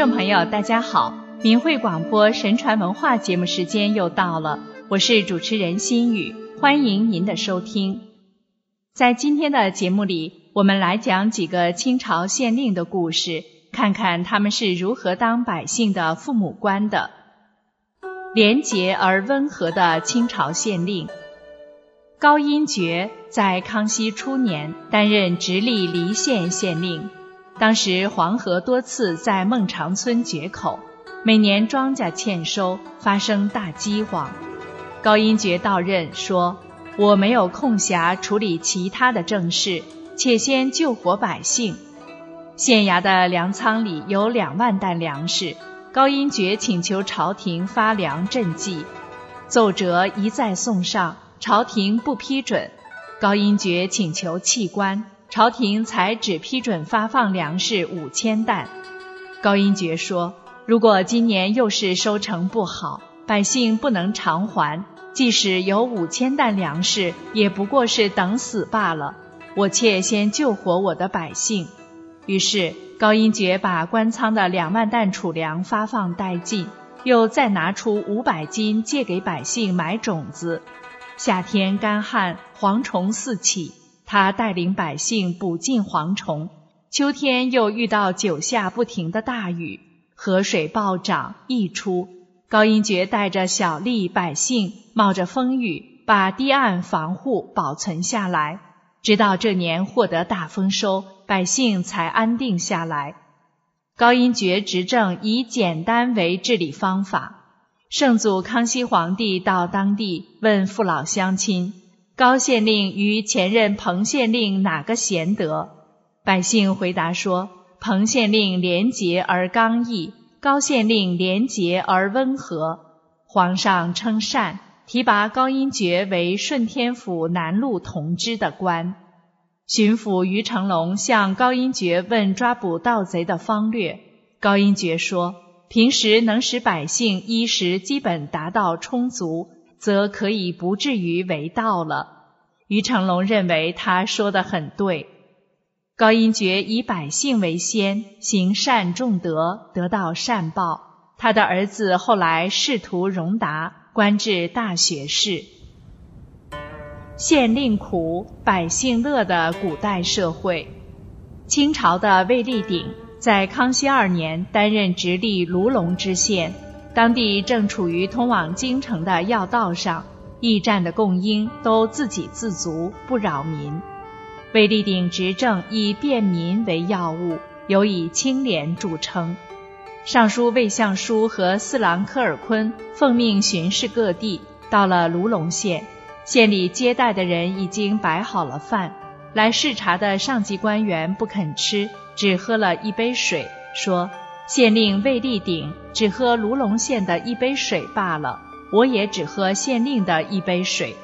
众朋友，大家好！明慧广播神传文化节目时间又到了，我是主持人心雨，欢迎您的收听。在今天的节目里，我们来讲几个清朝县令的故事，看看他们是如何当百姓的父母官的。廉洁而温和的清朝县令高英觉，在康熙初年担任直隶黎县县令。当时黄河多次在孟尝村决口，每年庄稼欠收，发生大饥荒。高英觉到任说：“我没有空暇处理其他的政事，且先救活百姓。”县衙的粮仓里有两万担粮食，高英觉请求朝廷发粮赈济，奏折一再送上，朝廷不批准。高英觉请求弃官。朝廷才只批准发放粮食五千担。高英觉说：“如果今年又是收成不好，百姓不能偿还，即使有五千担粮食，也不过是等死罢了。我妾先救活我的百姓。”于是高英觉把官仓的两万担储粮发放殆尽，又再拿出五百斤借给百姓买种子。夏天干旱，蝗虫四起。他带领百姓捕尽蝗虫，秋天又遇到九下不停的大雨，河水暴涨溢出。高英觉带着小吏百姓，冒着风雨，把堤岸防护保存下来，直到这年获得大丰收，百姓才安定下来。高英觉执政以简单为治理方法。圣祖康熙皇帝到当地问父老乡亲。高县令与前任彭县令哪个贤德？百姓回答说：彭县令廉洁而刚毅，高县令廉洁而温和。皇上称善，提拔高英觉为顺天府南路同知的官。巡抚于成龙向高英觉问抓捕盗贼的方略，高英觉说：平时能使百姓衣食基本达到充足。则可以不至于为盗了。于成龙认为他说的很对。高英觉以百姓为先，行善重德，得到善报。他的儿子后来仕途荣达，官至大学士。县令苦，百姓乐的古代社会。清朝的卫立鼎在康熙二年担任直隶卢龙知县。当地正处于通往京城的要道上，驿站的供应都自给自足，不扰民。卫立鼎执政以便民为要务，尤以清廉著称。尚书魏相书和四郎科尔坤奉命巡视各地，到了卢龙县，县里接待的人已经摆好了饭，来视察的上级官员不肯吃，只喝了一杯水，说。县令魏立鼎只喝卢龙县的一杯水罢了，我也只喝县令的一杯水。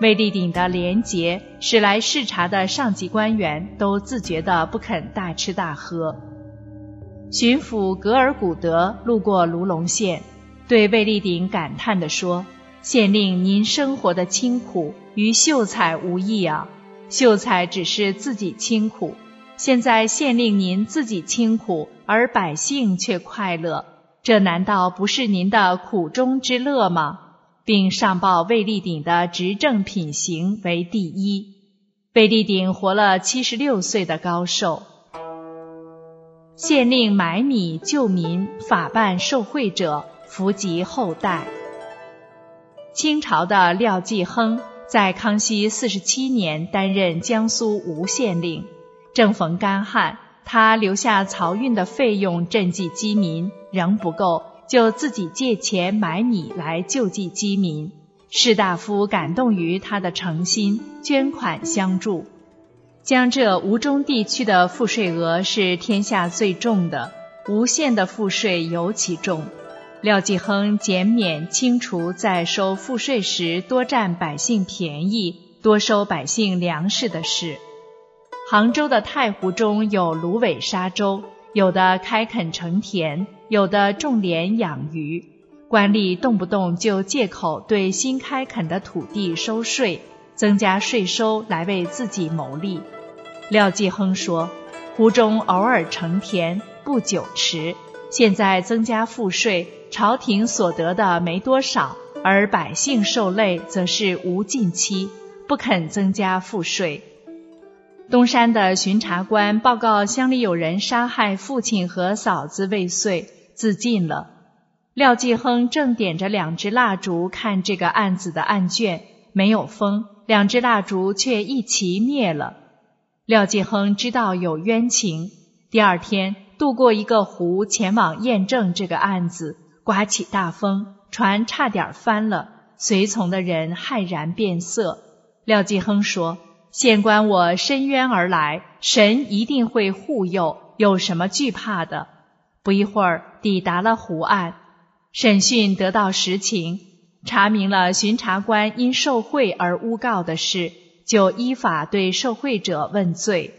魏立鼎的廉洁使来视察的上级官员都自觉地不肯大吃大喝。巡抚格尔古德路过卢龙县，对魏立鼎感叹地说：“县令您生活的清苦，与秀才无异啊！秀才只是自己清苦。”现在县令您自己清苦，而百姓却快乐，这难道不是您的苦中之乐吗？并上报魏立鼎的执政品行为第一。魏立鼎活了七十六岁的高寿。县令买米救民，法办受贿者，福及后代。清朝的廖继亨在康熙四十七年担任江苏吴县令。正逢干旱，他留下漕运的费用赈济饥民，仍不够，就自己借钱买米来救济饥民。士大夫感动于他的诚心，捐款相助。江浙吴中地区的赋税额是天下最重的，吴县的赋税尤其重。廖继亨减免清除在收赋税时多占百姓便宜、多收百姓粮食的事。杭州的太湖中有芦苇沙洲，有的开垦成田，有的种莲养鱼。官吏动不动就借口对新开垦的土地收税，增加税收来为自己谋利。廖继亨说：“湖中偶尔成田，不久迟，现在增加赋税，朝廷所得的没多少，而百姓受累则是无尽期，不肯增加赋税。东山的巡查官报告乡里有人杀害父亲和嫂子未遂，自尽了。廖继亨正点着两支蜡烛看这个案子的案卷，没有风，两支蜡烛却一齐灭了。廖继亨知道有冤情，第二天。渡过一个湖，前往验证这个案子。刮起大风，船差点翻了，随从的人骇然变色。廖继亨说：“县官，我申冤而来，神一定会护佑，有什么惧怕的？”不一会儿，抵达了湖岸，审讯得到实情，查明了巡查官因受贿而诬告的事，就依法对受贿者问罪。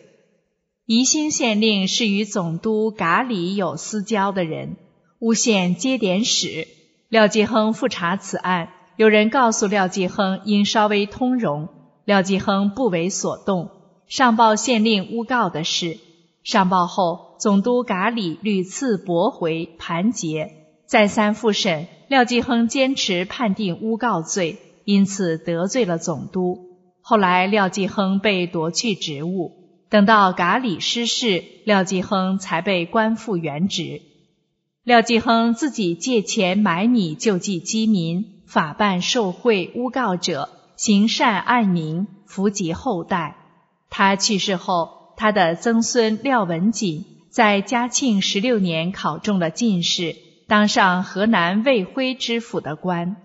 宜兴县令是与总督噶里有私交的人，诬陷接点使。廖继亨复查此案，有人告诉廖继亨应稍微通融，廖继亨不为所动。上报县令诬告的事，上报后，总督噶里屡次驳回盘结，再三复审，廖继亨坚持判定诬告罪，因此得罪了总督。后来，廖继亨被夺去职务。等到噶里失势，廖继亨才被官复原职。廖继亨自己借钱买米救济饥民，法办受贿诬告者，行善爱民，福及后代。他去世后，他的曾孙廖文锦在嘉庆十六年考中了进士，当上河南卫辉知府的官。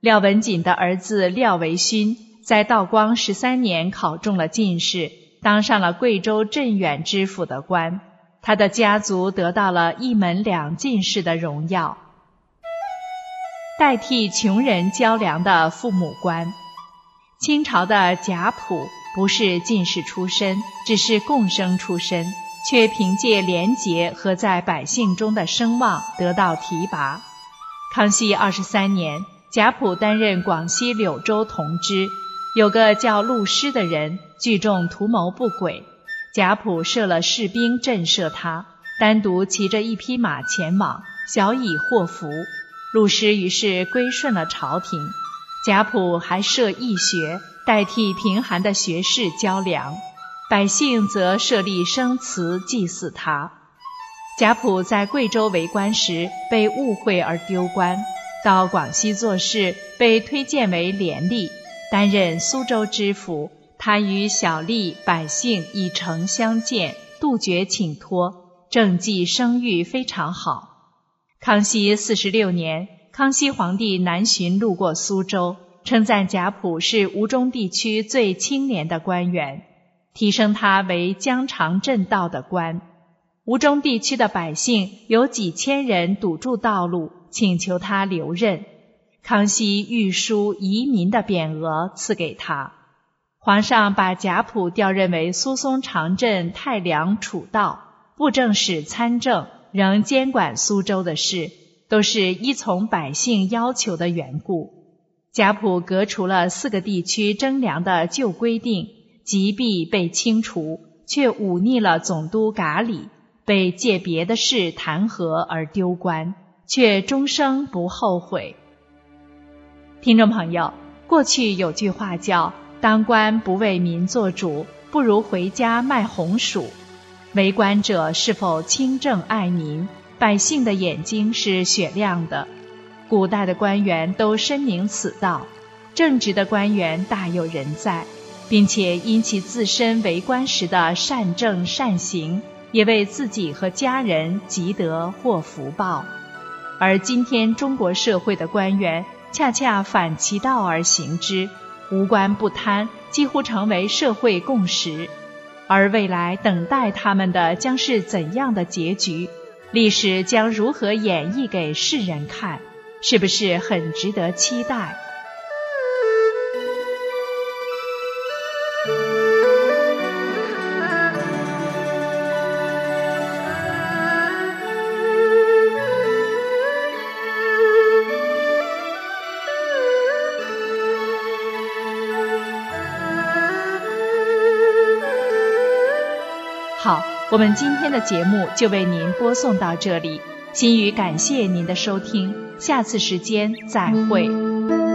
廖文锦的儿子廖维勋在道光十三年考中了进士。当上了贵州镇远知府的官，他的家族得到了一门两进士的荣耀。代替穷人交粮的父母官，清朝的贾普不是进士出身，只是贡生出身，却凭借廉洁和在百姓中的声望得到提拔。康熙二十三年，贾普担任广西柳州同知。有个叫陆师的人聚众图谋不轨，贾普设了士兵震慑他，单独骑着一匹马前往，小以祸福。陆师于是归顺了朝廷。贾普还设义学，代替贫寒的学士交粮，百姓则设立生祠祭祀他。贾普在贵州为官时被误会而丢官，到广西做事被推荐为廉吏。担任苏州知府，他与小吏百姓以诚相见，杜绝请托，政绩声誉非常好。康熙四十六年，康熙皇帝南巡路过苏州，称赞贾普是吴中地区最清廉的官员，提升他为江长镇道的官。吴中地区的百姓有几千人堵住道路，请求他留任。康熙御书移民的匾额赐给他，皇上把贾普调任为苏松长镇太良储道布政使参政，仍监管苏州的事，都是依从百姓要求的缘故。贾普革除了四个地区征粮的旧规定，即必被清除，却忤逆了总督噶里，被借别的事弹劾而丢官，却终生不后悔。听众朋友，过去有句话叫“当官不为民做主，不如回家卖红薯”。为官者是否清正爱民，百姓的眼睛是雪亮的。古代的官员都深明此道，正直的官员大有人在，并且因其自身为官时的善政善行，也为自己和家人积德获福报。而今天中国社会的官员。恰恰反其道而行之，无官不贪，几乎成为社会共识。而未来等待他们的将是怎样的结局？历史将如何演绎给世人看？是不是很值得期待？我们今天的节目就为您播送到这里心语感谢您的收听下次时间再会。